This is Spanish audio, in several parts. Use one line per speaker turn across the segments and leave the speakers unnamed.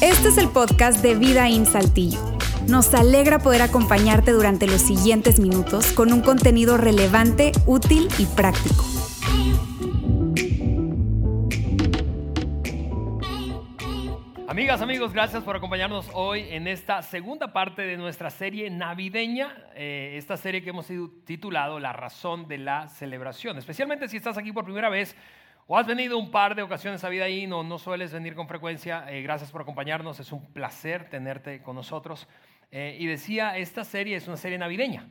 Este es el podcast de Vida en Saltillo. Nos alegra poder acompañarte durante los siguientes minutos con un contenido relevante, útil y práctico.
Amigas, amigos, gracias por acompañarnos hoy en esta segunda parte de nuestra serie navideña, eh, esta serie que hemos titulado La razón de la celebración. Especialmente si estás aquí por primera vez o has venido un par de ocasiones a vida y no, no sueles venir con frecuencia, eh, gracias por acompañarnos, es un placer tenerte con nosotros. Eh, y decía, esta serie es una serie navideña.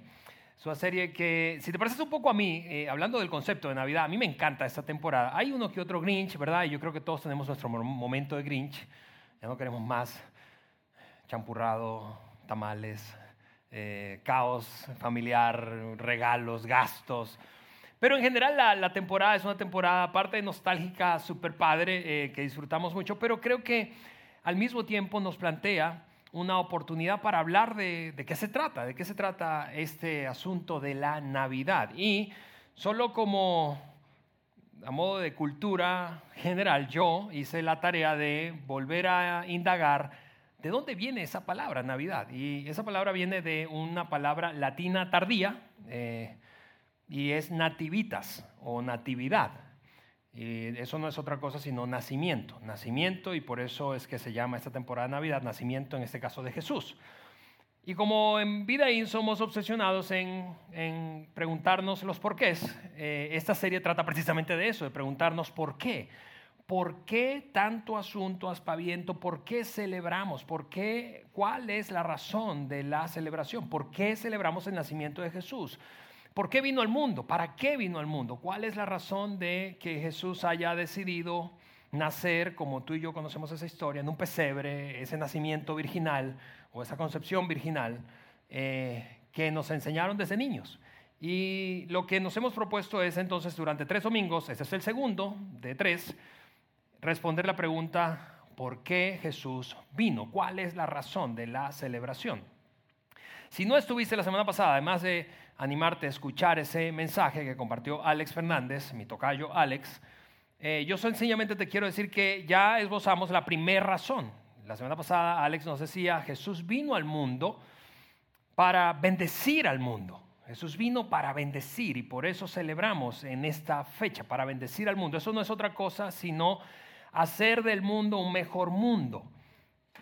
Es una serie que, si te pareces un poco a mí, hablando del concepto de Navidad, a mí me encanta esta temporada. Hay uno que otro Grinch, ¿verdad? Y yo creo que todos tenemos nuestro momento de Grinch. Ya no queremos más champurrado, tamales, eh, caos familiar, regalos, gastos. Pero en general la, temporada es una temporada, aparte nostálgica, súper padre, eh, que disfrutamos mucho, pero creo que al mismo tiempo nos plantea una oportunidad para hablar de, de, qué se trata, de qué se trata este asunto de la Navidad. Y solo como a modo de cultura general, yo hice la tarea de volver a indagar de dónde viene esa palabra, Navidad. Y esa palabra viene de una palabra latina tardía eh, y es nativitas o natividad. Eso no es otra cosa sino nacimiento, nacimiento y por eso es que se llama esta temporada de Navidad, nacimiento en este caso de Jesús. Y como en Vidaín somos obsesionados en, preguntarnos los porqués, eh, esta serie trata precisamente de eso, de preguntarnos por qué. ¿Por qué tanto asunto, aspaviento? ¿Por qué celebramos? ¿Por qué? ¿Cuál es la razón de la celebración? ¿Por qué celebramos el nacimiento de Jesús? ¿Por qué vino al mundo? ¿Para qué vino al mundo? ¿Cuál es la razón de que Jesús haya decidido nacer, como tú y yo conocemos esa historia, en un pesebre, ese nacimiento virginal o esa concepción virginal eh, que nos enseñaron desde niños. Y lo que nos hemos propuesto es entonces durante tres domingos, este es el segundo de tres, responder la pregunta, ¿por qué Jesús vino? ¿Cuál es la razón de la celebración? Si no estuviste la semana pasada, además de animarte a escuchar ese mensaje que compartió Alex Fernández, mi tocayo Alex, eh, yo sencillamente te quiero decir que ya esbozamos la primera razón la semana pasada Alex nos decía, Jesús vino al mundo para bendecir al mundo. Jesús vino para bendecir y por eso celebramos en esta fecha, para bendecir al mundo. Eso no es otra cosa sino hacer del mundo un mejor mundo.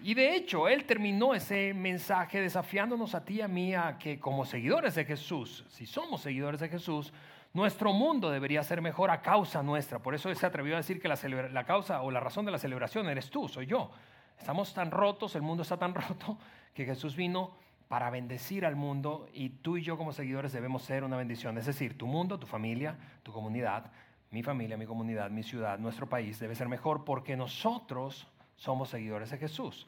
Y de hecho, Él terminó ese mensaje desafiándonos a ti y a mí a que como seguidores de Jesús, si somos seguidores de Jesús, nuestro mundo debería ser mejor a causa nuestra. Por eso Él se atrevió a decir que la, la causa o la razón de la celebración eres tú, soy yo. Estamos tan rotos, el mundo está tan roto, que Jesús vino para bendecir al mundo y tú y yo como seguidores debemos ser una bendición. Es decir, tu mundo, tu familia, tu comunidad, mi familia, mi comunidad, mi ciudad, nuestro país debe ser mejor porque nosotros somos seguidores de Jesús.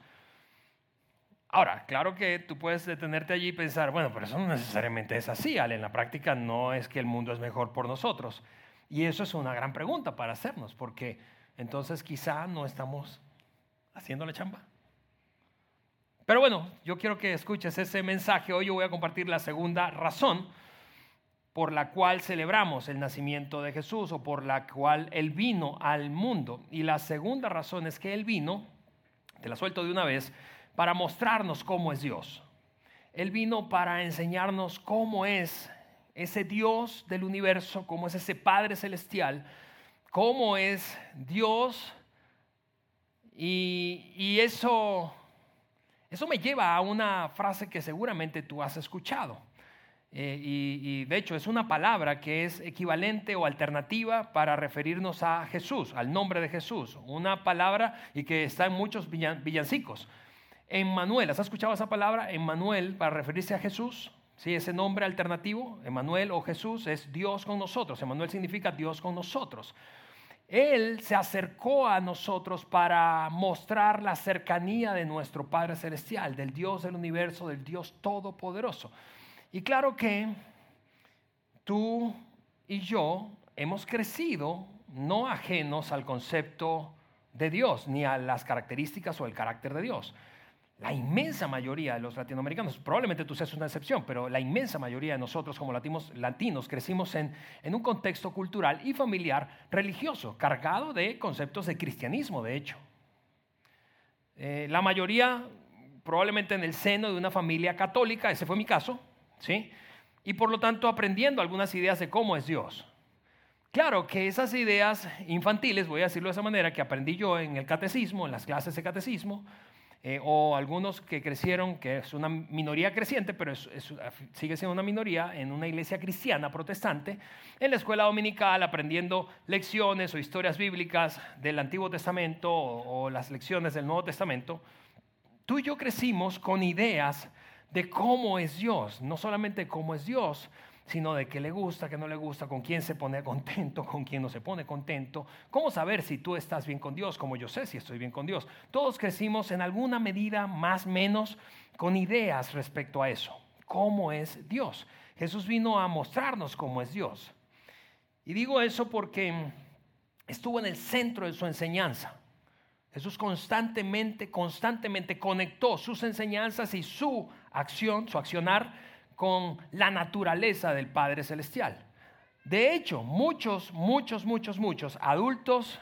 Ahora, claro que tú puedes detenerte allí y pensar, bueno, pero eso no necesariamente es así, Ale. En la práctica no es que el mundo es mejor por nosotros. Y eso es una gran pregunta para hacernos, porque entonces quizá no estamos haciendo la chamba. Pero bueno, yo quiero que escuches ese mensaje. Hoy yo voy a compartir la segunda razón por la cual celebramos el nacimiento de Jesús o por la cual Él vino al mundo. Y la segunda razón es que Él vino, te la suelto de una vez, para mostrarnos cómo es Dios. Él vino para enseñarnos cómo es ese Dios del universo, cómo es ese Padre celestial, cómo es Dios y, eso, eso me lleva a una frase que seguramente tú has escuchado. Eh, y, de hecho es una palabra que es equivalente o alternativa para referirnos a Jesús, al nombre de Jesús. Una palabra y que está en muchos villancicos. Emmanuel, ¿has escuchado esa palabra? Emmanuel para referirse a Jesús. Sí, ese nombre alternativo, Emmanuel o Jesús, es Dios con nosotros. Emmanuel significa Dios con nosotros. Él se acercó a nosotros para mostrar la cercanía de nuestro Padre Celestial, del Dios del universo, del Dios Todopoderoso. Y claro que tú y yo hemos crecido no ajenos al concepto de Dios, ni a las características o el carácter de Dios. la inmensa mayoría de los latinoamericanos, probablemente tú seas una excepción, pero la inmensa mayoría de nosotros como latinos, latinos crecimos en, un contexto cultural y familiar religioso, cargado de conceptos de cristianismo, de hecho. Eh, la mayoría probablemente en el seno de una familia católica, ese fue mi caso, ¿sí? Y por lo tanto aprendiendo algunas ideas de cómo es Dios. Claro que esas ideas infantiles, voy a decirlo de esa manera, que aprendí yo en el catecismo, en las clases de catecismo, eh, o algunos que crecieron, que es una minoría creciente, pero sigue siendo una minoría en una iglesia cristiana protestante, en la escuela dominical aprendiendo lecciones o historias bíblicas del Antiguo Testamento o, o las lecciones del Nuevo Testamento, tú y yo crecimos con ideas de cómo es Dios, no solamente cómo es Dios, sino de qué le gusta, qué no le gusta, con quién se pone contento, con quién no se pone contento. ¿Cómo saber si tú estás bien con Dios? Como yo sé si estoy bien con Dios. Todos crecimos en alguna medida, más menos, con ideas respecto a eso. ¿Cómo es Dios? Jesús vino a mostrarnos cómo es Dios. Y digo eso porque estuvo en el centro de su enseñanza. Jesús constantemente, constantemente conectó sus enseñanzas y su acción, su accionar con la naturaleza del Padre Celestial. De hecho, muchos, muchos, muchos, muchos adultos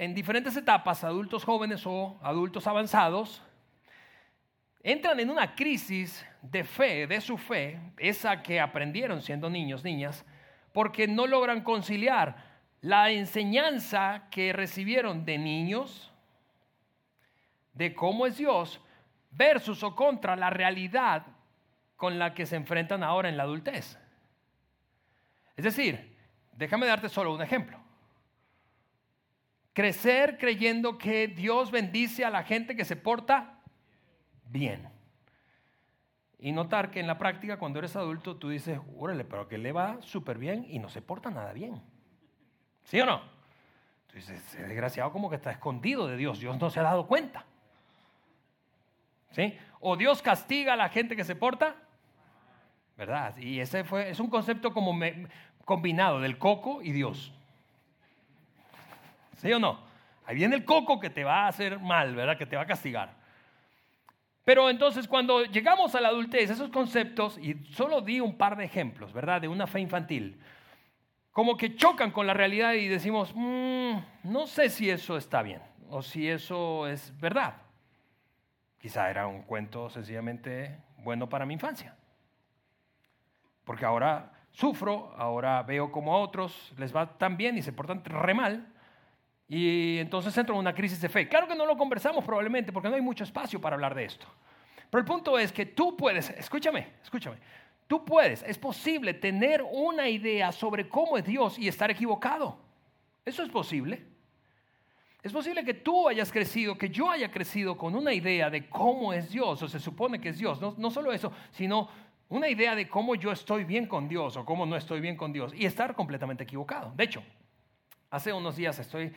en diferentes etapas, adultos jóvenes o adultos avanzados, entran en una crisis de fe, de su fe, esa que aprendieron siendo niños, niñas, porque no logran conciliar la enseñanza que recibieron de niños, de cómo es Dios, versus o contra la realidad con la que se enfrentan ahora en la adultez. Es decir, déjame darte solo un ejemplo. Crecer creyendo que Dios bendice a la gente que se porta bien. Y notar que en la práctica, cuando eres adulto, tú dices, órale, pero que le va súper bien y no se porta nada bien. ¿Sí o no? Entonces, ese desgraciado como que está escondido de Dios. Dios no se ha dado cuenta. ¿Sí? O Dios castiga a la gente que se porta ¿verdad? Y ese fue, es un concepto como combinado del coco y Dios. ¿Sí o no? Ahí viene el coco que te va a hacer mal, ¿verdad? Que te va a castigar. Pero entonces cuando llegamos a la adultez, esos conceptos, y solo di un par de ejemplos, ¿verdad? De una fe infantil, como que chocan con la realidad y decimos, mm, no sé si eso está bien o si eso es verdad. Quizá era un cuento sencillamente bueno para mi infancia porque ahora sufro, ahora veo como a otros les va tan bien y se portan re mal, y entonces entro en una crisis de fe. Claro que no lo conversamos probablemente porque no hay mucho espacio para hablar de esto. Pero el punto es que tú puedes, escúchame, escúchame, tú puedes, es posible tener una idea sobre cómo es Dios y estar equivocado. Eso es posible. Es posible que tú hayas crecido, que yo haya crecido con una idea de cómo es Dios, o se supone que es Dios. No, solo eso, sino una idea de cómo yo estoy bien con Dios o cómo no estoy bien con Dios y estar completamente equivocado. De hecho, hace unos días estoy,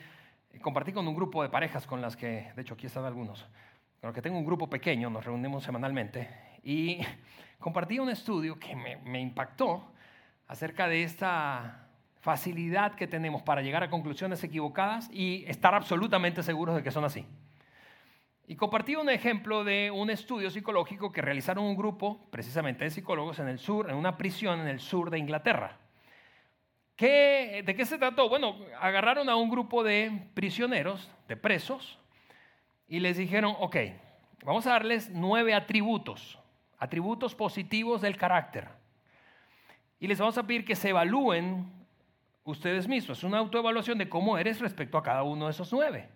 compartí con un grupo de parejas con las que, de hecho aquí están algunos, con los que tengo un grupo pequeño, nos reunimos semanalmente y compartí un estudio que me impactó acerca de esta facilidad que tenemos para llegar a conclusiones equivocadas y estar absolutamente seguros de que son así. Y compartí un ejemplo de un estudio psicológico que realizaron un grupo, precisamente de psicólogos, en el sur, en una prisión en el sur de Inglaterra. ¿De qué se trató? Bueno, agarraron a un grupo de prisioneros, de presos, y les dijeron, ok, vamos a darles nueve atributos, atributos positivos del carácter. Y les vamos a pedir que se evalúen ustedes mismos, es una autoevaluación de cómo eres respecto a cada uno de esos nueve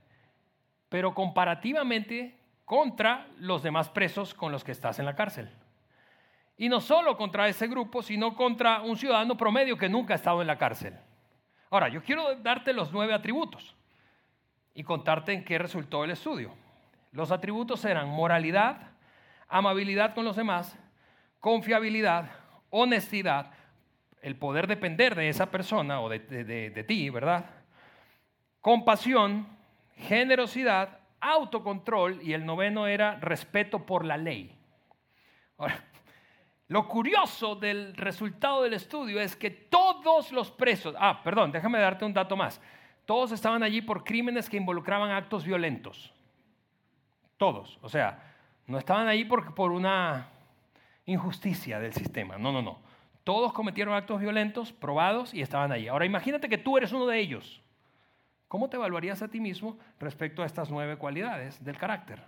pero comparativamente contra los demás presos con los que estás en la cárcel. Y no solo contra ese grupo, sino contra un ciudadano promedio que nunca ha estado en la cárcel. Ahora, yo quiero darte los nueve atributos y contarte en qué resultó el estudio. Los atributos eran moralidad, amabilidad con los demás, confiabilidad, honestidad, el poder depender de esa persona o de, de ti, ¿verdad? Compasión, generosidad, autocontrol y el noveno era respeto por la ley. Ahora, lo curioso del resultado del estudio es que todos los presos, ah, perdón, déjame darte un dato más, todos estaban allí por crímenes que involucraban actos violentos. Todos. O sea, no estaban ahí por, por una injusticia del sistema. No, no, no. Todos cometieron actos violentos, probados y estaban ahí. Ahora imagínate que tú eres uno de ellos. ¿Cómo te evaluarías a ti mismo respecto a estas nueve cualidades del carácter?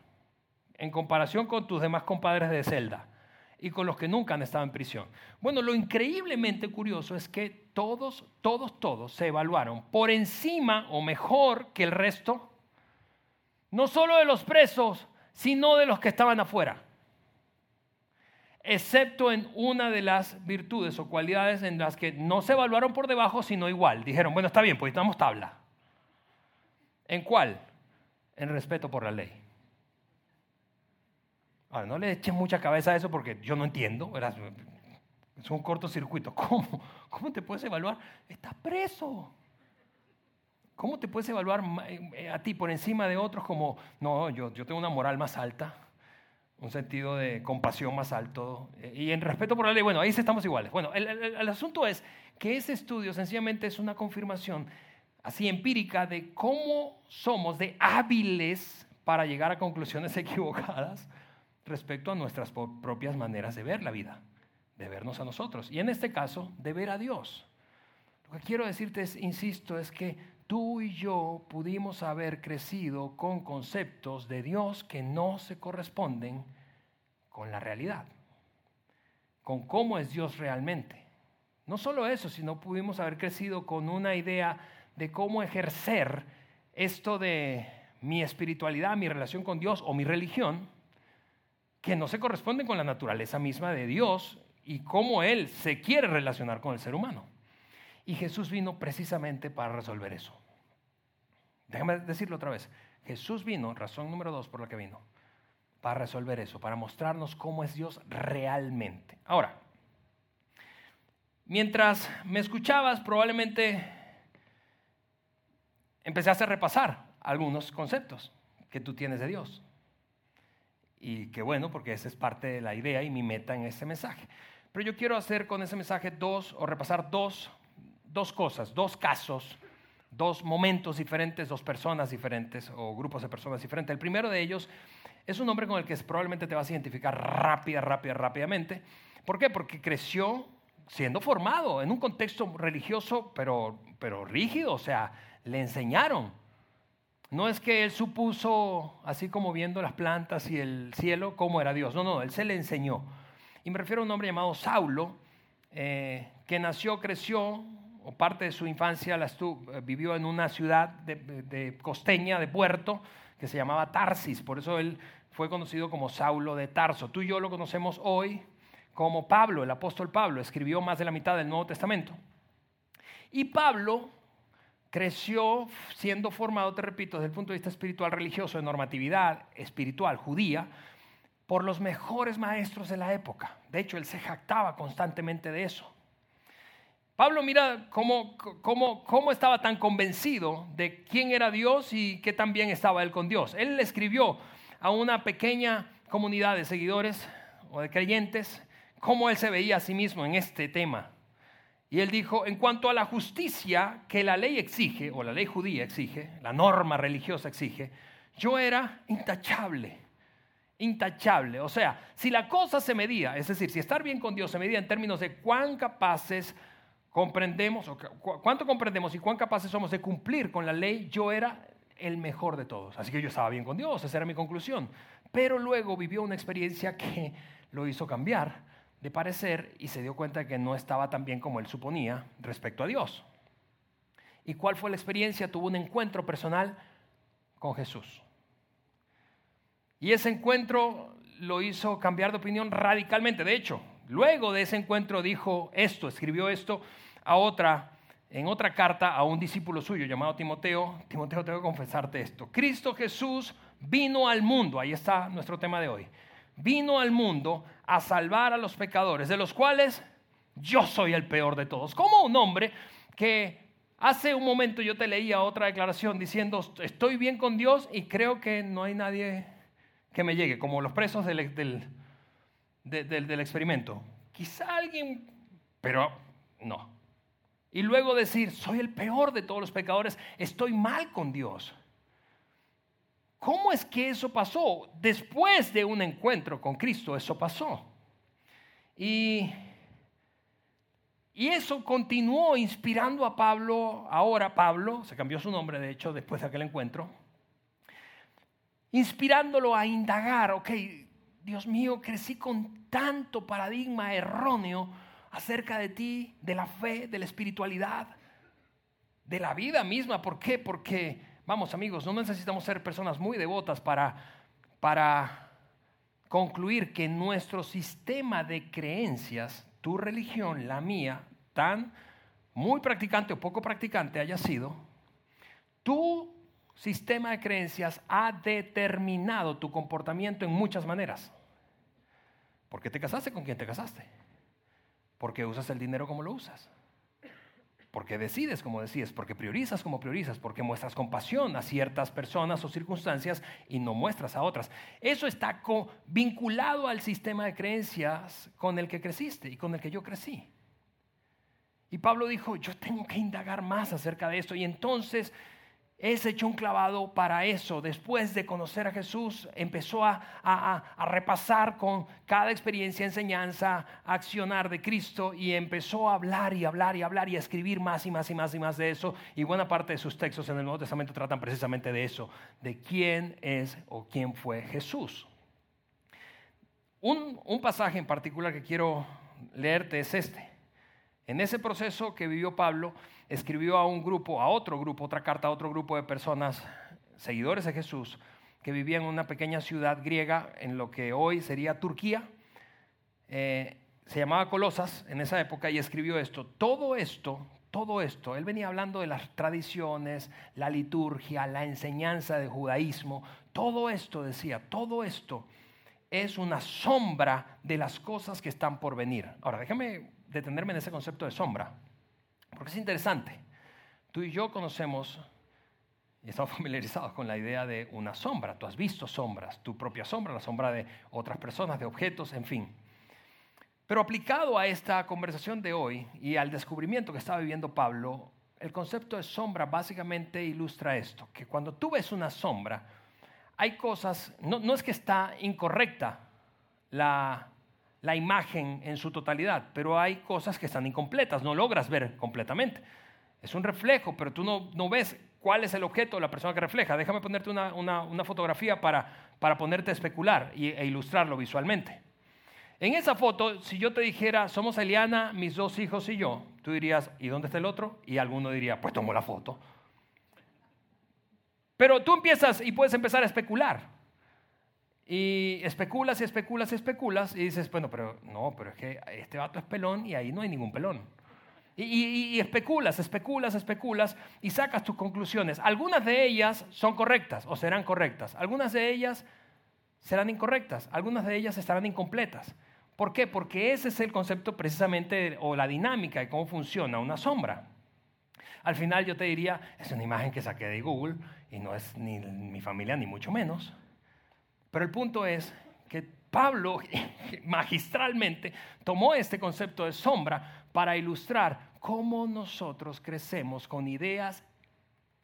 En comparación con tus demás compadres de celda y con los que nunca han estado en prisión. Bueno, lo increíblemente curioso es que todos, todos, todos se evaluaron por encima o mejor que el resto, no solo de los presos, sino de los que estaban afuera. Excepto en una de las virtudes o cualidades en las que no se evaluaron por debajo, sino igual. Dijeron, bueno, está bien, pues estamos tabla. ¿En cuál? En respeto por la ley. Ahora, no le eches mucha cabeza a eso porque yo no entiendo. Es un cortocircuito. ¿Cómo? ¿Cómo te puedes evaluar? Estás preso. ¿Cómo te puedes evaluar eh, a ti por encima de otros como, no, yo, yo tengo una moral más alta, un sentido de compasión más alto eh, y en respeto por la ley? Bueno, ahí estamos iguales. Bueno, el, el asunto es que ese estudio sencillamente es una confirmación así empírica de cómo somos de hábiles para llegar a conclusiones equivocadas respecto a nuestras propias maneras de ver la vida, de vernos a nosotros y en este caso de ver a Dios. Lo que quiero decirte es, insisto, es que tú y yo pudimos haber crecido con conceptos de Dios que no se corresponden con la realidad, con cómo es Dios realmente. No solo eso, sino pudimos haber crecido con una idea de cómo ejercer esto de mi espiritualidad, mi relación con Dios o mi religión, que no se corresponden con la naturaleza misma de Dios y cómo Él se quiere relacionar con el ser humano. Y Jesús vino precisamente para resolver eso. Déjame decirlo otra vez. Jesús vino, razón número dos por la que vino, para resolver eso, para mostrarnos cómo es Dios realmente. Ahora, mientras me escuchabas, probablemente empecé a repasar algunos conceptos que tú tienes de Dios. Y qué bueno, porque esa es parte de la idea y mi meta en este mensaje. Pero yo quiero hacer con ese mensaje dos, o repasar dos, dos cosas, dos casos, dos momentos diferentes, dos personas diferentes o grupos de personas diferentes. El primero de ellos es un hombre con el que probablemente te vas a identificar rápida, rápida, rápidamente. ¿Por qué? Porque creció siendo formado en un contexto religioso, pero, pero rígido, o sea, le enseñaron. No es que él supuso, así como viendo las plantas y el cielo, cómo era Dios. No, no, él se le enseñó. Y me refiero a un hombre llamado Saulo, eh, que nació, creció, o parte de su infancia la eh, vivió en una ciudad de, costeña, de puerto, que se llamaba Tarsis. Por eso él fue conocido como Saulo de Tarso. Tú y yo lo conocemos hoy como Pablo, el apóstol Pablo. Escribió más de la mitad del Nuevo Testamento. Y Pablo creció siendo formado, te repito, desde el punto de vista espiritual, religioso, de normatividad espiritual judía, por los mejores maestros de la época. De hecho, él se jactaba constantemente de eso. Pablo mira cómo, cómo, cómo estaba tan convencido de quién era Dios y qué tan bien estaba él con Dios. Él escribió a una pequeña comunidad de seguidores o de creyentes cómo él se veía a sí mismo en este tema. Y él dijo, en cuanto a la justicia que la ley exige, o la ley judía exige, la norma religiosa exige, yo era intachable, intachable. O sea, si la cosa se medía, es decir, si estar bien con Dios se medía en términos de cuán capaces comprendemos, cuánto comprendemos y cuán capaces somos de cumplir con la ley, yo era el mejor de todos. Así que yo estaba bien con Dios, esa era mi conclusión. Pero luego vivió una experiencia que lo hizo cambiar de parecer y se dio cuenta de que no estaba tan bien como él suponía respecto a Dios. ¿Y cuál fue la experiencia? Tuvo un encuentro personal con Jesús. Y ese encuentro lo hizo cambiar de opinión radicalmente. De hecho, luego de ese encuentro dijo esto, escribió esto a otra, en otra carta a un discípulo suyo llamado Timoteo. Timoteo, tengo que confesarte esto. Cristo Jesús vino al mundo, ahí está nuestro tema de hoy vino al mundo a salvar a los pecadores, de los cuales yo soy el peor de todos. Como un hombre que hace un momento yo te leía otra declaración diciendo, estoy bien con Dios y creo que no hay nadie que me llegue, como los presos del, del, del, experimento. Quizá alguien, pero no. Y luego decir, soy el peor de todos los pecadores, estoy mal con Dios. ¿cómo es que eso pasó? Después de un encuentro con Cristo, eso pasó. Y, y eso continuó inspirando a Pablo, ahora Pablo, se cambió su nombre de hecho después de aquel encuentro, inspirándolo a indagar, ok, Dios mío, crecí con tanto paradigma erróneo acerca de ti, de la fe, de la espiritualidad, de la vida misma. ¿Por qué? Porque, vamos amigos, no necesitamos ser personas muy devotas para, para concluir que nuestro sistema de creencias, tu religión, la mía, tan muy practicante o poco practicante haya sido, tu sistema de creencias ha determinado tu comportamiento en muchas maneras. ¿Por qué te casaste con quien te casaste? Porque usas el dinero como lo usas. Porque decides como decides, porque priorizas como priorizas, porque muestras compasión a ciertas personas o circunstancias y no muestras a otras. Eso está vinculado al sistema de creencias con el que creciste y con el que yo crecí. Y Pablo dijo, yo tengo que indagar más acerca de esto. Y entonces es hecho un clavado para eso. Después de conocer a Jesús, empezó a, repasar con cada experiencia, enseñanza, accionar de Cristo y empezó a hablar y hablar y hablar y a escribir más y más y más y más de eso. Y buena parte de sus textos en el Nuevo Testamento tratan precisamente de eso, de quién es o quién fue Jesús. Un, un pasaje en particular que quiero leerte es este. En ese proceso que vivió Pablo, escribió a un grupo, a otro grupo, otra carta a otro grupo de personas, seguidores de Jesús, que vivían en una pequeña ciudad griega en lo que hoy sería Turquía. Eh, se llamaba Colosas en esa época y escribió esto. Todo esto, todo esto, él venía hablando de las tradiciones, la liturgia, la enseñanza del judaísmo. Todo esto, decía, todo esto es una sombra de las cosas que están por venir. Ahora, déjame detenerme en ese concepto de sombra. Porque es interesante. Tú y yo conocemos y estamos familiarizados con la idea de una sombra. Tú has visto sombras, tu propia sombra, la sombra de otras personas, de objetos, en fin. Pero aplicado a esta conversación de hoy y al descubrimiento que estaba viviendo Pablo, el concepto de sombra básicamente ilustra esto, que cuando tú ves una sombra, hay cosas, no, no es que está incorrecta la la imagen en su totalidad, pero hay cosas que están incompletas, no logras ver completamente. Es un reflejo, pero tú no, ves cuál es el objeto de la persona que refleja. Déjame ponerte una, fotografía para, para ponerte a especular e ilustrarlo visualmente. En esa foto, si yo te dijera, somos Eliana, mis dos hijos y yo, tú dirías, ¿y dónde está el otro? Y alguno diría, pues tomo la foto. Pero tú empiezas y puedes empezar a especular. Y especulas y especulas y especulas y dices, bueno, pero no, pero es que este vato es pelón y ahí no hay ningún pelón. Y, especulas, especulas, especulas y sacas tus conclusiones. Algunas de ellas son correctas o serán correctas. Algunas de ellas serán incorrectas. Algunas de ellas estarán incompletas. ¿Por qué? Porque ese es el concepto precisamente o la dinámica de cómo funciona una sombra. Al final yo te diría, es una imagen que saqué de Google y no es ni mi familia ni mucho menos. Pero el punto es que Pablo magistralmente tomó este concepto de sombra para ilustrar cómo nosotros crecemos con ideas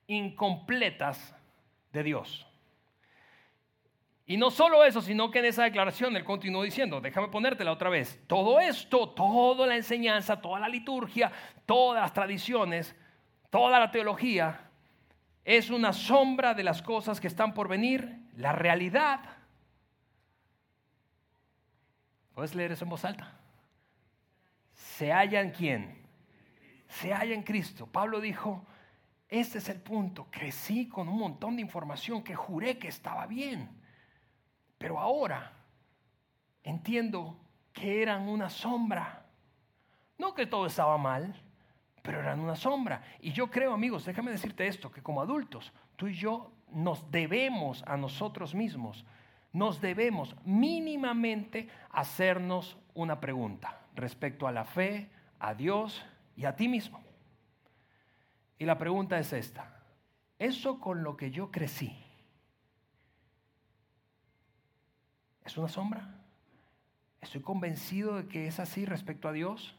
incompletas de Dios. Y no solo eso, sino que en esa declaración él continuó diciendo, déjame ponértela otra vez, todo esto, toda la enseñanza, toda la liturgia, todas las tradiciones, toda la teología, es una sombra de las cosas que están por venir. La realidad ¿Puedes leer eso en voz alta? Se halla en quién? Se halla en Cristo. Pablo dijo, este es el punto. Crecí con un montón de información que juré que estaba bien. Pero ahora entiendo que eran una sombra. No que todo estaba mal, pero eran una sombra. Y yo creo, amigos, déjame decirte esto, que como adultos, tú y yo nos debemos a nosotros mismos nos debemos mínimamente hacernos una pregunta respecto a la fe, a Dios y a ti mismo. Y la pregunta es esta. ¿Eso con lo que yo crecí es una sombra? ¿Estoy convencido de que es así respecto a Dios?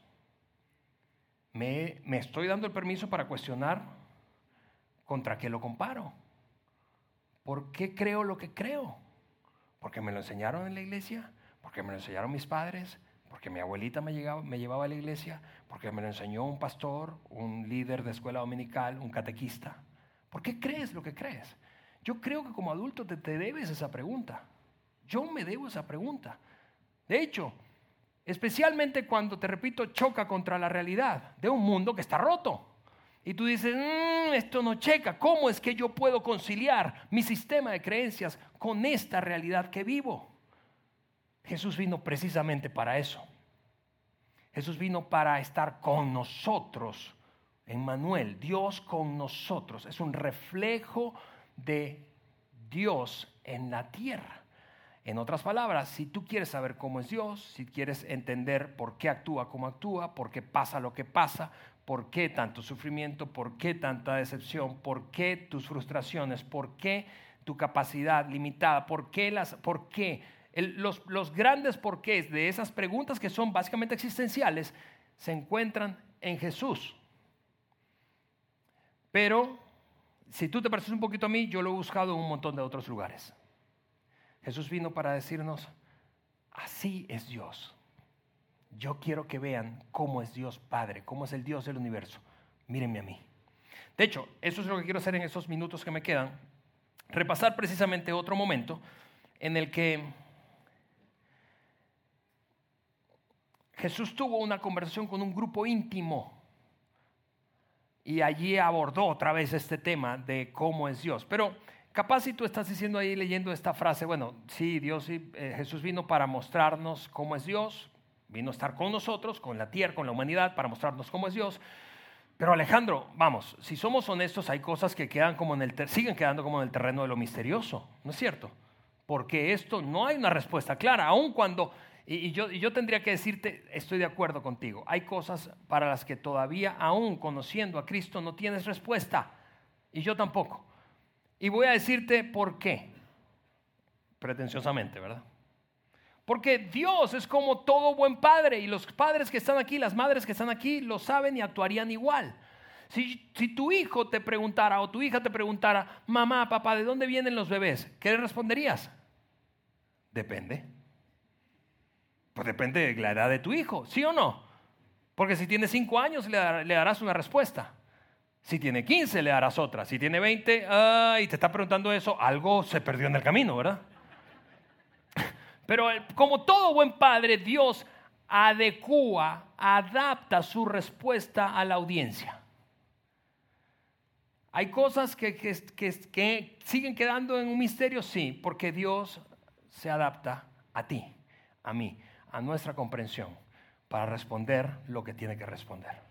¿Me, me estoy dando el permiso para cuestionar contra qué lo comparo? ¿Por qué creo lo que creo? ¿Porque me lo enseñaron en la iglesia? ¿Porque me lo enseñaron mis padres? ¿Porque mi abuelita me, llevaba a la iglesia? ¿Porque me lo enseñó un pastor, un líder de escuela dominical, un catequista? ¿Por qué crees lo que crees? Yo creo que como adulto te, te debes esa pregunta. Yo me debo esa pregunta. De hecho, especialmente cuando, te repito, choca contra la realidad de un mundo que está roto. Y tú dices, mm, esto no checa, ¿cómo es que yo puedo conciliar mi sistema de creencias con esta realidad que vivo? Jesús vino precisamente para eso. Jesús vino para estar con nosotros. En Manuel, Dios con nosotros. Es un reflejo de Dios en la tierra. En otras palabras, si tú quieres saber cómo es Dios, si quieres entender por qué actúa como actúa, por qué pasa lo que pasa, por qué tanto sufrimiento, por qué tanta decepción, por qué tus frustraciones, por qué tu capacidad limitada, por qué las, por qué los, los grandes porqués de esas preguntas que son básicamente existenciales se encuentran en Jesús. Pero si tú te pareces un poquito a mí, yo lo he buscado en un montón de otros lugares. Jesús vino para decirnos, así es Dios. Yo quiero que vean cómo es Dios Padre, cómo es el Dios del universo. Mírenme a mí. De hecho, eso es lo que quiero hacer en esos minutos que me quedan. Repasar precisamente otro momento en el que Jesús tuvo una conversación con un grupo íntimo y allí abordó otra vez este tema de cómo es Dios. Pero Capaz si tú estás diciendo ahí leyendo esta frase, bueno, sí, Dios, eh, Jesús vino para mostrarnos cómo es Dios, vino a estar con nosotros, con la tierra, con la humanidad, para mostrarnos cómo es Dios. Pero Alejandro, vamos, si somos honestos, hay cosas que quedan como en el siguen quedando como en el terreno de lo misterioso, ¿no es cierto? Porque esto no hay una respuesta clara, aun cuando, y, yo, y yo tendría que decirte, estoy de acuerdo contigo, hay cosas para las que todavía, aún conociendo a Cristo, no tienes respuesta, y yo tampoco. Y voy a decirte por qué. Pretenciosamente, ¿verdad? Porque Dios es como todo buen padre y los padres que están aquí, las madres que están aquí, lo saben y actuarían igual. Si, si, tu hijo te preguntara o tu hija te preguntara, mamá, papá, ¿de dónde vienen los bebés? ¿Qué le responderías? Depende. Pues depende de la edad de tu hijo, ¿sí o no? Porque si tiene cinco años le darás una respuesta. Si tiene 15, le darás otra. Si tiene 20, y te está preguntando eso, algo se perdió en el camino, ¿verdad? Pero como todo buen padre, Dios adecua, adapta su respuesta a la audiencia. ¿Hay cosas que, que, siguen quedando en un misterio? Sí, porque Dios se adapta a ti, a mí, a nuestra comprensión, para responder lo que tiene que responder.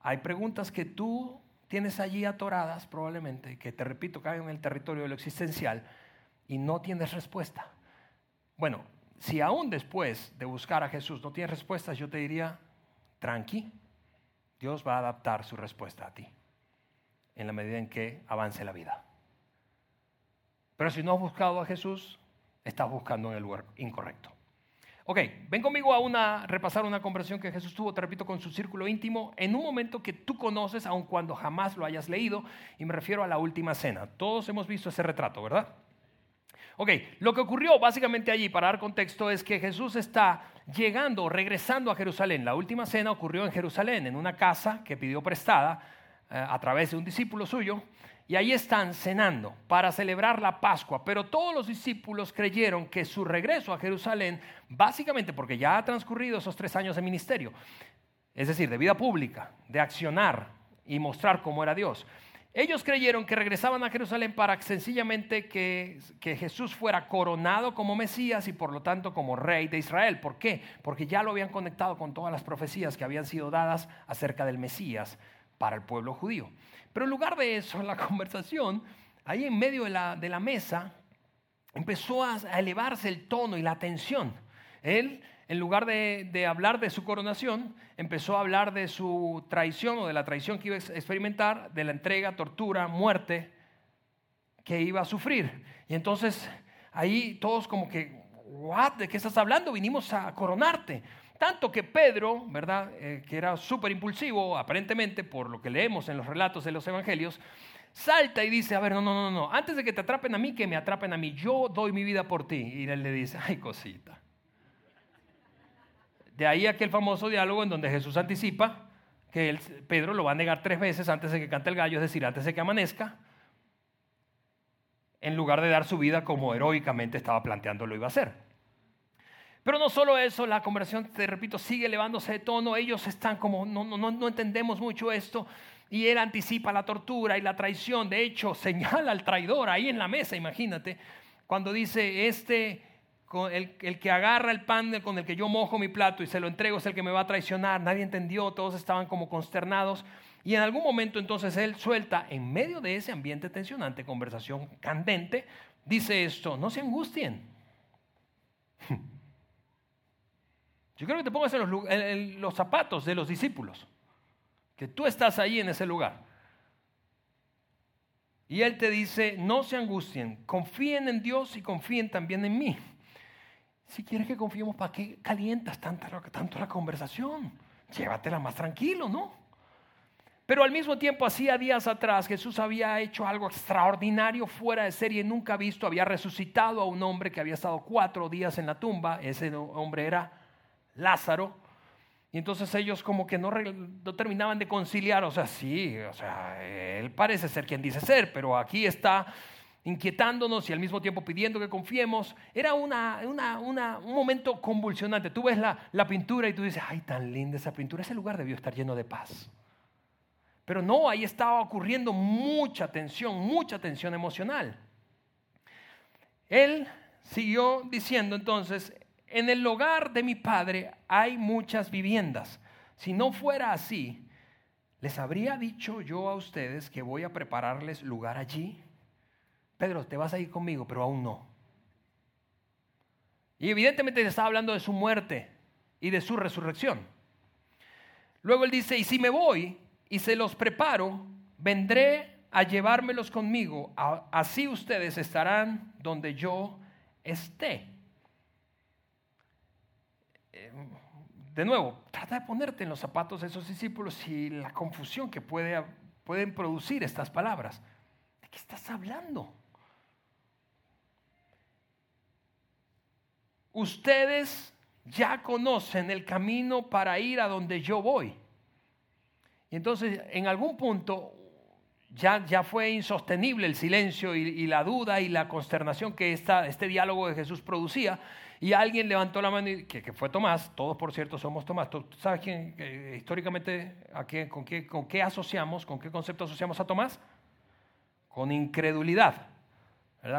Hay preguntas que tú tienes allí atoradas probablemente, que te repito, caen en el territorio de lo existencial y no tienes respuesta. Bueno, si aún después de buscar a Jesús no tienes respuestas, yo te diría, tranqui, Dios va a adaptar su respuesta a ti en la medida en que avance la vida. Pero si no has buscado a Jesús, estás buscando en el lugar incorrecto. Ok, ven conmigo a una, repasar una conversación que Jesús tuvo, te repito, con su círculo íntimo en un momento que tú conoces, aun cuando jamás lo hayas leído, y me refiero a la última cena. Todos hemos visto ese retrato, ¿verdad? Ok, lo que ocurrió básicamente allí, para dar contexto, es que Jesús está llegando, regresando a Jerusalén. La última cena ocurrió en Jerusalén, en una casa que pidió prestada eh, a través de un discípulo suyo y ahí están cenando para celebrar la Pascua. Pero todos los discípulos creyeron que su regreso a Jerusalén, básicamente porque ya ha transcurrido esos tres años de ministerio, es decir, de vida pública, de accionar y mostrar cómo era Dios. Ellos creyeron que regresaban a Jerusalén para sencillamente que, que, Jesús fuera coronado como Mesías y por lo tanto como rey de Israel. ¿Por qué? Porque ya lo habían conectado con todas las profecías que habían sido dadas acerca del Mesías para el pueblo judío. Pero en lugar de eso, en la conversación, ahí en medio de la, mesa, empezó a, elevarse el tono y la tensión. Él, en lugar de, hablar de su coronación, empezó a hablar de su traición o de la traición que iba a experimentar, de la entrega, tortura, muerte que iba a sufrir. Y entonces ahí todos como que, ¿what? ¿De qué estás hablando? Vinimos a coronarte. Tanto que Pedro, ¿verdad? Eh, que era súper impulsivo, aparentemente, por lo que leemos en los relatos de los evangelios, salta y dice, a ver, no, no, no, no, antes de que te atrapen a mí, que me atrapen a mí, yo doy mi vida por ti. Y él le dice, ay cosita. De ahí aquel famoso diálogo en donde Jesús anticipa que Pedro lo va a negar tres veces antes de que cante el gallo, es decir, antes de que amanezca, en lugar de dar su vida como heroicamente estaba planteando lo iba a hacer. Pero no solo eso, la conversación, te repito, sigue elevándose de tono, ellos están como, no, no, no entendemos mucho esto, y él anticipa la tortura y la traición, de hecho señala al traidor ahí en la mesa, imagínate, cuando dice, este, el, que agarra el pan con el que yo mojo mi plato y se lo entrego es el que me va a traicionar, nadie entendió, todos estaban como consternados, y en algún momento entonces él suelta, en medio de ese ambiente tensionante, conversación candente, dice esto, no se angustien. Yo creo que te pongas en los zapatos de los discípulos, que tú estás ahí en ese lugar. Y él te dice, no se angustien, confíen en Dios y confíen también en mí. Si quieres que confiemos, ¿para qué calientas tanto, tanto la conversación? Llévatela más tranquilo, ¿no? Pero al mismo tiempo, hacía días atrás, Jesús había hecho algo extraordinario, fuera de serie, nunca visto. Había resucitado a un hombre que había estado cuatro días en la tumba. Ese hombre era Lázaro. Y entonces ellos como que no, terminaban de conciliar. O sea, sí, o sea, él parece ser quien dice ser, pero aquí está inquietándonos y al mismo tiempo pidiendo que confiemos. Era una, un momento convulsionante. Tú ves la, la pintura y tú dices, ay, tan linda esa pintura. Ese lugar debió estar lleno de paz. Pero no, ahí estaba ocurriendo mucha tensión, mucha tensión emocional. Él siguió diciendo entonces, en el hogar de mi padre hay muchas viviendas. Si no fuera así, ¿les habría dicho yo a ustedes que voy a prepararles lugar allí? Pedro, te vas a ir conmigo, pero aún no. Y evidentemente está hablando de su muerte y de su resurrección. Luego él dice, y si me voy, y se los preparo, vendré a llevármelos conmigo, así ustedes estarán donde yo esté. Em, de nuevo, trata de ponerte en los zapatos de esos discípulos y la confusión que puede, pueden producir estas palabras. ¿De qué estás hablando? Ustedes ya conocen el camino para ir a donde yo voy. Y entonces, en algún punto, ya, ya fue insostenible el silencio y, la duda y la consternación que esta, este diálogo de Jesús producía. Y alguien levantó la mano, y, que, fue Tomás, todos por cierto somos Tomás. ¿Tú sabes quién, históricamente, a con, qué, con qué asociamos, con qué concepto asociamos a Tomás? Con incredulidad.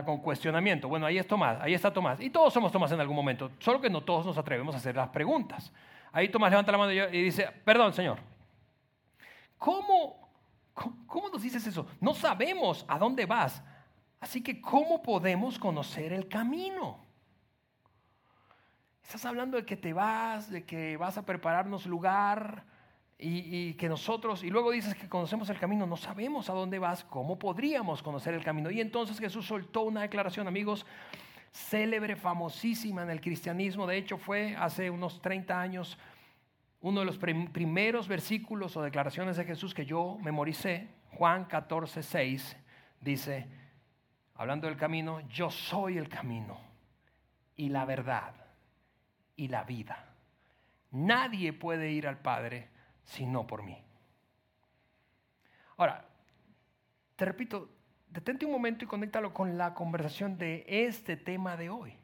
Con cuestionamiento. Bueno, ahí es Tomás, ahí está Tomás. Y todos somos Tomás en algún momento, solo que no todos nos atrevemos a hacer las preguntas. Ahí Tomás levanta la mano y dice, perdón, Señor, ¿Cómo, ¿Cómo nos dices eso? No sabemos a dónde vas. Así que, ¿cómo podemos conocer el camino? Estás hablando de que te vas, de que vas a prepararnos lugar y, que nosotros, y luego dices que conocemos el camino, no sabemos a dónde vas, ¿cómo podríamos conocer el camino? Y entonces Jesús soltó una declaración, amigos, célebre, famosísima en el cristianismo, de hecho fue hace unos 30 años uno de los primeros versículos o declaraciones de Jesús que yo memoricé, Juan 14, 6, dice, hablando del camino, yo soy el camino y la verdad y la vida. Nadie puede ir al Padre sino por mí. Ahora, te repito, detente un momento y conéctalo con la conversación de este tema de hoy.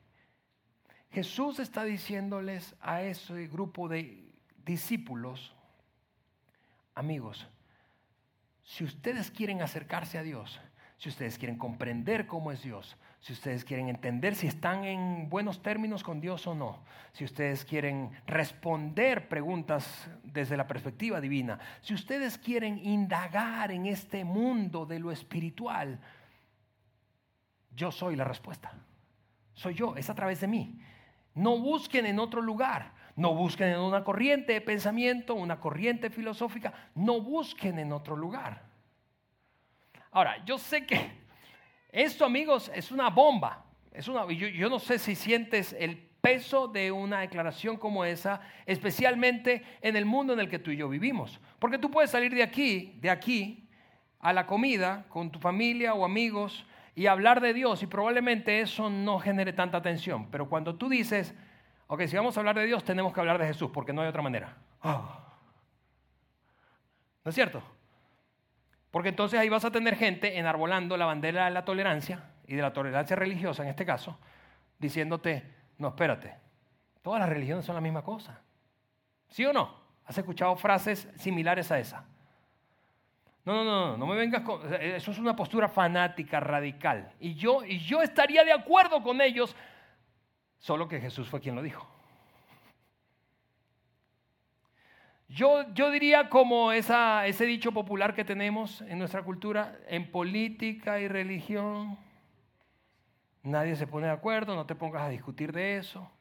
Jesús está diciéndoles a ese grupo de discípulos, amigos, si ustedes quieren acercarse a Dios, si ustedes quieren comprender cómo es Dios, si ustedes quieren entender si están en buenos términos con Dios o no, si ustedes quieren responder preguntas desde la perspectiva divina, si ustedes quieren indagar en este mundo de lo espiritual, yo soy la respuesta. Soy yo, es a través de mí. No busquen en otro lugar. No busquen en una corriente de pensamiento, una corriente filosófica. No busquen en otro lugar. Ahora, yo sé que esto, amigos, es una bomba. Es una, yo, no sé si sientes el peso de una declaración como esa, especialmente en el mundo en el que tú y yo vivimos. Porque tú puedes salir de aquí, de aquí, a la comida con tu familia o amigos y hablar de Dios y probablemente eso no genere tanta atención. Pero cuando tú dices, ok, si vamos a hablar de Dios tenemos que hablar de Jesús porque no hay otra manera. Ah. ¿No es cierto? Porque entonces ahí vas a tener gente enarbolando la bandera de la tolerancia y de la tolerancia religiosa en este caso, diciéndote, no, espérate, todas las religiones son la misma cosa. ¿Sí o no? ¿Has escuchado frases similares a esa? No, no, no, no me vengas con... Eso es una postura fanática, radical. Y yo, y yo estaría de acuerdo con ellos, solo que Jesús fue quien lo dijo. Yo, yo diría como ese dicho popular que tenemos en nuestra cultura, en política y religión, nadie se pone de acuerdo, no te pongas a discutir de eso.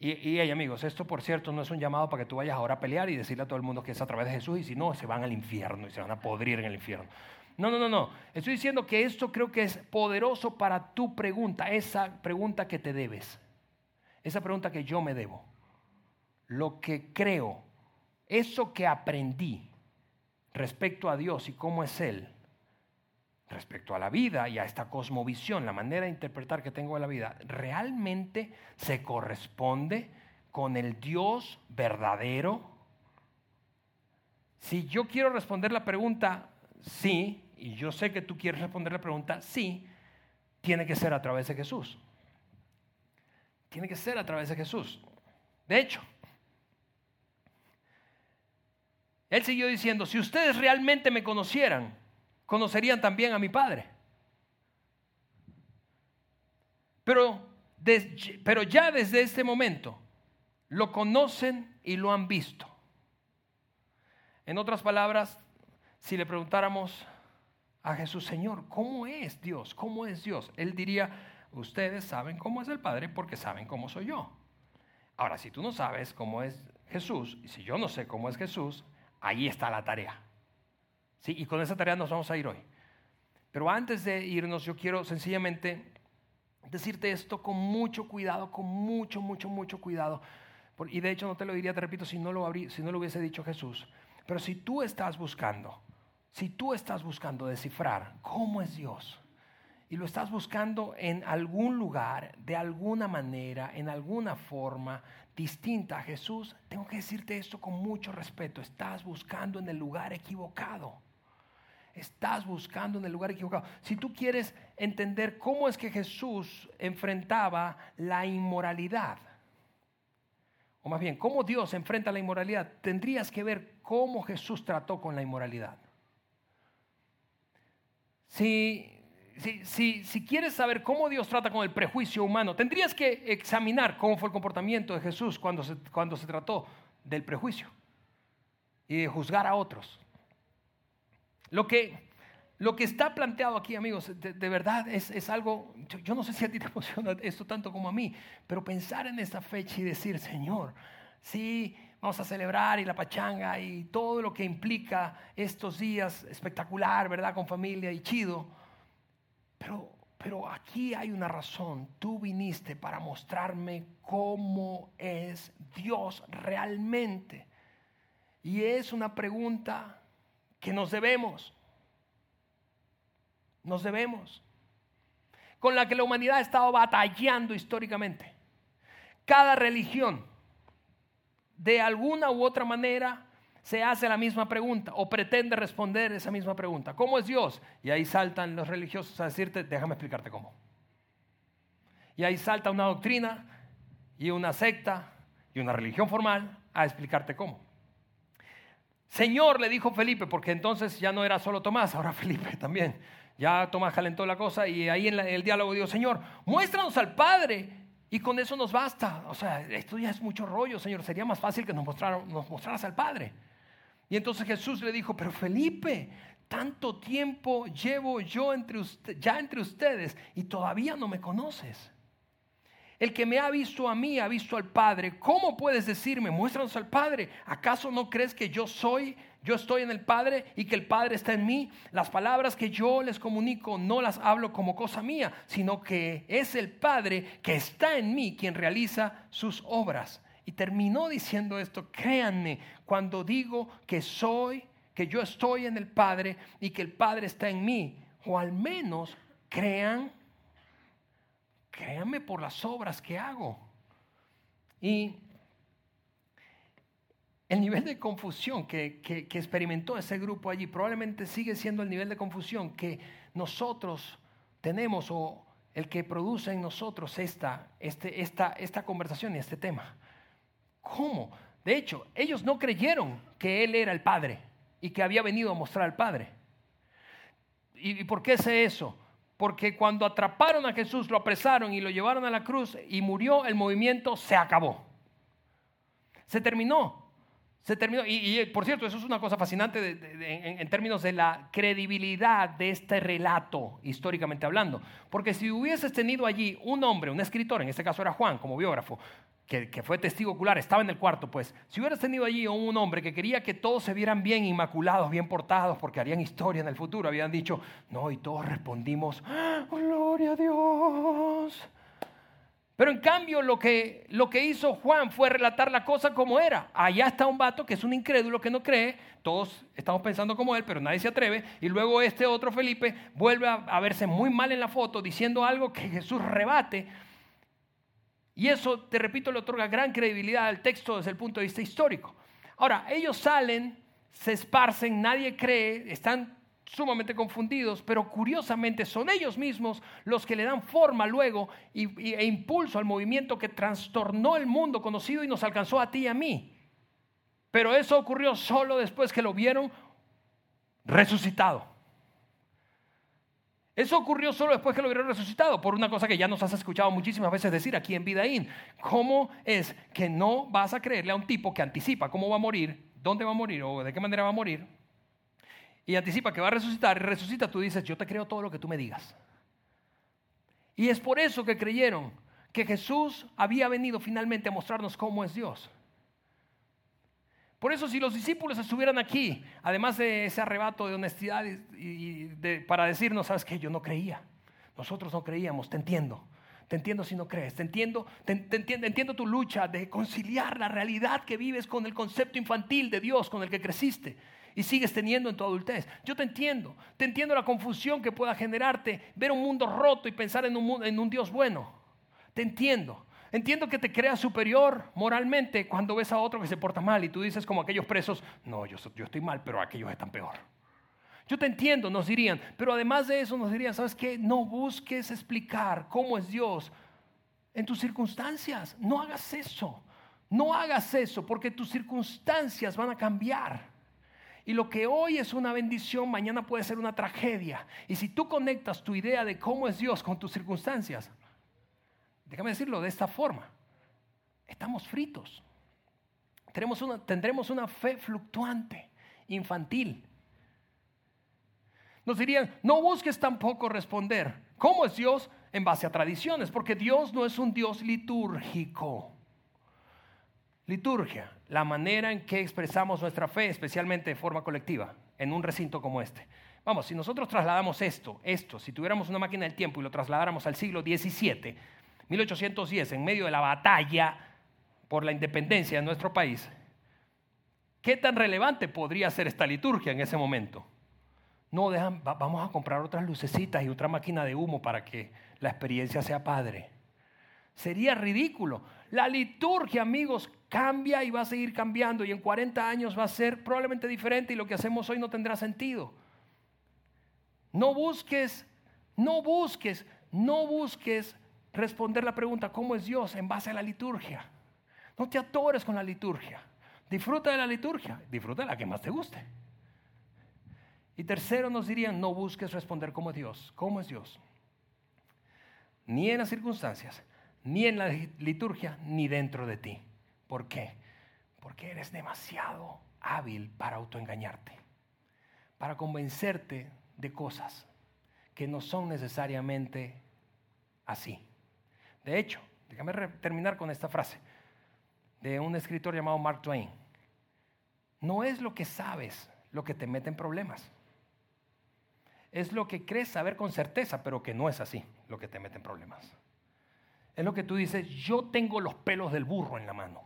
Y, y amigos, esto por cierto no es un llamado para que tú vayas ahora a pelear y decirle a todo el mundo que es a través de Jesús y si no, se van al infierno y se van a podrir en el infierno. No, no, no, no. Estoy diciendo que esto creo que es poderoso para tu pregunta, esa pregunta que te debes, esa pregunta que yo me debo. Lo que creo, eso que aprendí respecto a Dios y cómo es Él, respecto a la vida y a esta cosmovisión, la manera de interpretar que tengo de la vida, realmente se corresponde con el Dios verdadero? Si yo quiero responder la pregunta sí, y yo sé que tú quieres responder la pregunta sí, tiene que ser a través de Jesús. Tiene que ser a través de Jesús. De hecho, él siguió diciendo, si ustedes realmente me conocieran, conocerían también a mi Padre. Pero, pero ya desde este momento lo conocen y lo han visto. En otras palabras, si le preguntáramos a Jesús, Señor, ¿cómo es Dios? ¿Cómo es Dios? Él diría, ustedes saben cómo es el Padre porque saben cómo soy yo. Ahora, si tú no sabes cómo es Jesús, y si yo no sé cómo es Jesús, ahí está la tarea. Y con esa tarea nos vamos a ir hoy. Pero antes de irnos, yo quiero sencillamente decirte esto con mucho cuidado, con mucho, mucho, mucho cuidado. Y de hecho no te lo diría, te repito, si no lo, si no lo hubiese dicho Jesús. Pero si tú estás buscando, si tú estás buscando descifrar cómo es Dios, y lo estás buscando en algún lugar, de alguna manera, en alguna forma distinta a Jesús, tengo que decirte esto con mucho respeto. Estás buscando en el lugar equivocado estás buscando en el lugar equivocado. Si tú quieres entender cómo es que Jesús enfrentaba la inmoralidad, o más bien, cómo Dios enfrenta la inmoralidad, tendrías que ver cómo Jesús trató con la inmoralidad. Si, si, quieres saber cómo Dios trata con el prejuicio humano, tendrías que examinar cómo fue el comportamiento de Jesús cuando se, trató del prejuicio y de juzgar a otros. Lo que, está planteado aquí, amigos, de, verdad es, es algo, yo, no sé si a ti te emociona esto tanto como a mí, pero pensar en esta fecha y decir, Señor, sí, vamos a celebrar y la pachanga y todo lo que implica estos días espectacular, ¿verdad? Con familia y chido. Pero, pero aquí hay una razón. Tú viniste para mostrarme cómo es Dios realmente. Y es una pregunta que nos debemos. Nos debemos. Con la que la humanidad ha estado batallando históricamente. Cada religión, de alguna u otra manera, se hace la misma pregunta o pretende responder esa misma pregunta. ¿Cómo es Dios? Y ahí saltan los religiosos a decirte, déjame explicarte cómo. Y ahí salta una doctrina y una secta y una religión formal a explicarte cómo. Señor, le dijo Felipe, porque entonces ya no era solo Tomás, ahora Felipe también. Ya Tomás calentó la cosa y ahí en el diálogo dijo, Señor, muéstranos al Padre y con eso nos basta. O sea, esto ya es mucho rollo, Señor. Sería más fácil que nos, nos mostraras al Padre. Y entonces Jesús le dijo, pero Felipe, tanto tiempo llevo yo entre ya entre ustedes y todavía no me conoces. El que me ha visto a mí ha visto al Padre. ¿Cómo puedes decirme, muéstranos al Padre? ¿Acaso no crees que yo soy, yo estoy en el Padre y que el Padre está en mí? Las palabras que yo les comunico no las hablo como cosa mía, sino que es el Padre que está en mí quien realiza sus obras. Y terminó diciendo esto, créanme, cuando digo que soy que yo estoy en el Padre y que el Padre está en mí. O al menos crean, créanme por las obras que hago. Y el nivel de confusión que, experimentó ese grupo allí probablemente sigue siendo el nivel de confusión que nosotros tenemos o el que produce en nosotros esta, este, esta, esta conversación y este tema. ¿Cómo? De hecho, ellos no creyeron que Él era el Padre y que había venido a mostrar al Padre. ¿Y por qué sé eso? Porque cuando atraparon a Jesús, lo apresaron y lo llevaron a la cruz y murió, el movimiento se acabó. Se terminó. Se terminó. Y, por cierto, eso es una cosa fascinante en, términos de la credibilidad de este relato, históricamente hablando. Porque si hubieses tenido allí un hombre, un escritor, en este caso era Juan como biógrafo, que, fue testigo ocular, estaba en el cuarto, pues, si hubieras tenido allí un hombre que quería que todos se vieran bien inmaculados, bien portados, porque harían historia en el futuro, habían dicho, no, y todos respondimos, ¡Ah, gloria a Dios. Pero en cambio lo que, lo que hizo Juan fue relatar la cosa como era. Allá está un vato que es un incrédulo que no cree, todos estamos pensando como él, pero nadie se atreve. Y luego este otro Felipe vuelve a, a verse muy mal en la foto diciendo algo que Jesús rebate. Y eso, te repito, le otorga gran credibilidad al texto desde el punto de vista histórico. Ahora, ellos salen, se esparcen, nadie cree, están sumamente confundidos, pero curiosamente son ellos mismos los que le dan forma luego e impulso al movimiento que trastornó el mundo conocido y nos alcanzó a ti y a mí. Pero eso ocurrió solo después que lo vieron resucitado. Eso ocurrió solo después que lo vieron resucitado, por una cosa que ya nos has escuchado muchísimas veces decir aquí en Vidaín. ¿Cómo es que no vas a creerle a un tipo que anticipa cómo va a morir, dónde va a morir o de qué manera va a morir? y anticipa que va a resucitar y resucita, tú dices, yo te creo todo lo que tú me digas. Y es por eso que creyeron que Jesús había venido finalmente a mostrarnos cómo es Dios. Por eso si los discípulos estuvieran aquí, además de ese arrebato de honestidad y, para decirnos, sabes que yo no creía, nosotros no creíamos, te entiendo, te entiendo si no crees, te entiendo, te entiendo, entiendo tu lucha de conciliar la realidad que vives con el concepto infantil de Dios con el que creciste y sigues teniendo en tu adultez. Yo te entiendo, te entiendo la confusión que pueda generarte ver un mundo roto y pensar en un, en un Dios bueno. Te entiendo. Entiendo que te creas superior moralmente cuando ves a otro que se porta mal y tú dices como aquellos presos, no, yo, yo estoy mal, pero aquellos están peor. Yo te entiendo, nos dirían, pero además de eso nos dirían, ¿sabes qué? No busques explicar cómo es Dios en tus circunstancias. No hagas eso. No hagas eso porque tus circunstancias van a cambiar. Y lo que hoy es una bendición, mañana puede ser una tragedia. Y si tú conectas tu idea de cómo es Dios con tus circunstancias, déjame decirlo de esta forma, estamos fritos. tendremos una fe fluctuante, infantil. Nos dirían, no busques tampoco responder. ¿Cómo es Dios? En base a tradiciones, porque Dios no es un Dios litúrgico. Liturgia, la manera en que expresamos nuestra fe, especialmente de forma colectiva, en un recinto como este. Vamos, si nosotros trasladamos esto, esto, si tuviéramos una máquina del tiempo y lo trasladáramos al siglo XVII, 1810, en medio de la batalla por la independencia de nuestro país, ¿qué tan relevante podría ser esta liturgia en ese momento? No, dejan, vamos a comprar otras lucecitas y otra máquina de humo para que la experiencia sea padre. Sería ridículo. La liturgia, amigos, cambia y va a seguir cambiando y en 40 años va a ser probablemente diferente y lo que hacemos hoy no tendrá sentido. No busques, no busques, no busques responder la pregunta, ¿cómo es Dios? en base a la liturgia. No te atores con la liturgia. Disfruta de la liturgia, disfruta de la que más te guste. Y tercero nos dirían, no busques responder como Dios. ¿Cómo es Dios? Ni en las circunstancias, ni en la liturgia, ni dentro de ti. ¿Por qué? Porque eres demasiado hábil para autoengañarte, para convencerte de cosas que no son necesariamente así. De hecho, déjame terminar con esta frase de un escritor llamado Mark Twain. No es lo que sabes lo que te mete en problemas. Es lo que crees saber con certeza, pero que no es así lo que te mete en problemas. Es lo que tú dices, yo tengo los pelos del burro en la mano.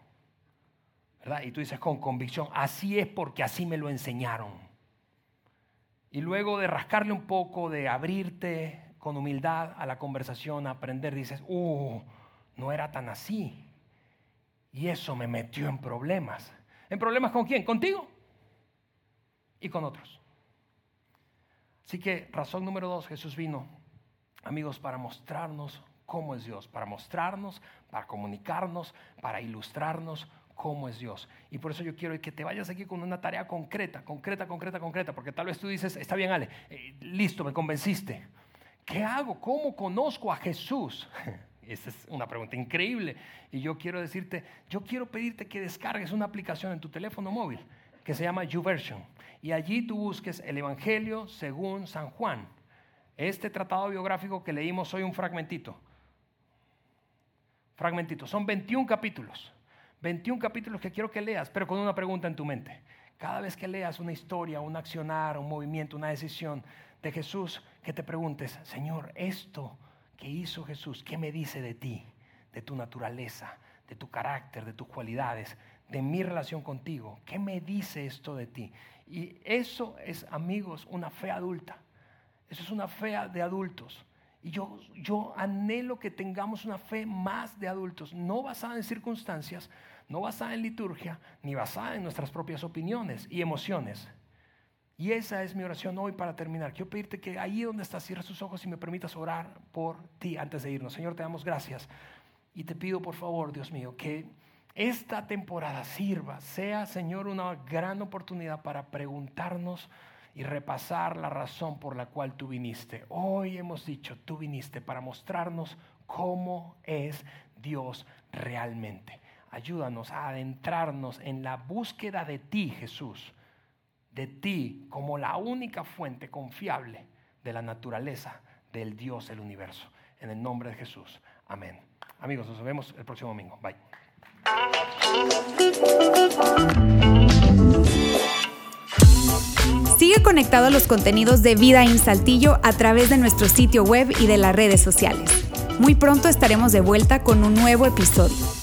Y tú dices con convicción, así es porque así me lo enseñaron. Y luego de rascarle un poco, de abrirte con humildad a la conversación, a aprender, dices, uh, no era tan así. Y eso me metió en problemas. ¿En problemas con quién? Contigo y con otros. Así que razón número dos, Jesús vino, amigos, para mostrarnos cómo es Dios, para mostrarnos, para comunicarnos, para ilustrarnos cómo es Dios. Y por eso yo quiero que te vayas aquí con una tarea concreta, concreta, concreta, concreta, porque tal vez tú dices, está bien Ale, eh, listo, me convenciste. ¿Qué hago? ¿Cómo conozco a Jesús? Esa es una pregunta increíble. Y yo quiero decirte, yo quiero pedirte que descargues una aplicación en tu teléfono móvil que se llama YouVersion. Y allí tú busques el Evangelio según San Juan. Este tratado biográfico que leímos hoy un fragmentito. Fragmentito. Son 21 capítulos. 21 capítulos que quiero que leas, pero con una pregunta en tu mente. Cada vez que leas una historia, un accionar, un movimiento, una decisión de Jesús, que te preguntes, Señor, esto que hizo Jesús, ¿qué me dice de ti, de tu naturaleza, de tu carácter, de tus cualidades, de mi relación contigo? ¿Qué me dice esto de ti? Y eso es, amigos, una fe adulta. Eso es una fe de adultos. Y yo, yo anhelo que tengamos una fe más de adultos, no basada en circunstancias, no basada en liturgia, ni basada en nuestras propias opiniones y emociones. Y esa es mi oración hoy para terminar. Quiero pedirte que ahí donde estás, cierres tus ojos y me permitas orar por ti antes de irnos. Señor, te damos gracias. Y te pido, por favor, Dios mío, que esta temporada sirva, sea, Señor, una gran oportunidad para preguntarnos y repasar la razón por la cual tú viniste. Hoy hemos dicho, tú viniste para mostrarnos cómo es Dios realmente. Ayúdanos a adentrarnos en la búsqueda de ti, Jesús, de ti como la única fuente confiable de la naturaleza del Dios del universo. En el nombre de Jesús. Amén. Amigos, nos vemos el próximo domingo. Bye.
Sigue conectado a los contenidos de Vida en Saltillo a través de nuestro sitio web y de las redes sociales. Muy pronto estaremos de vuelta con un nuevo episodio.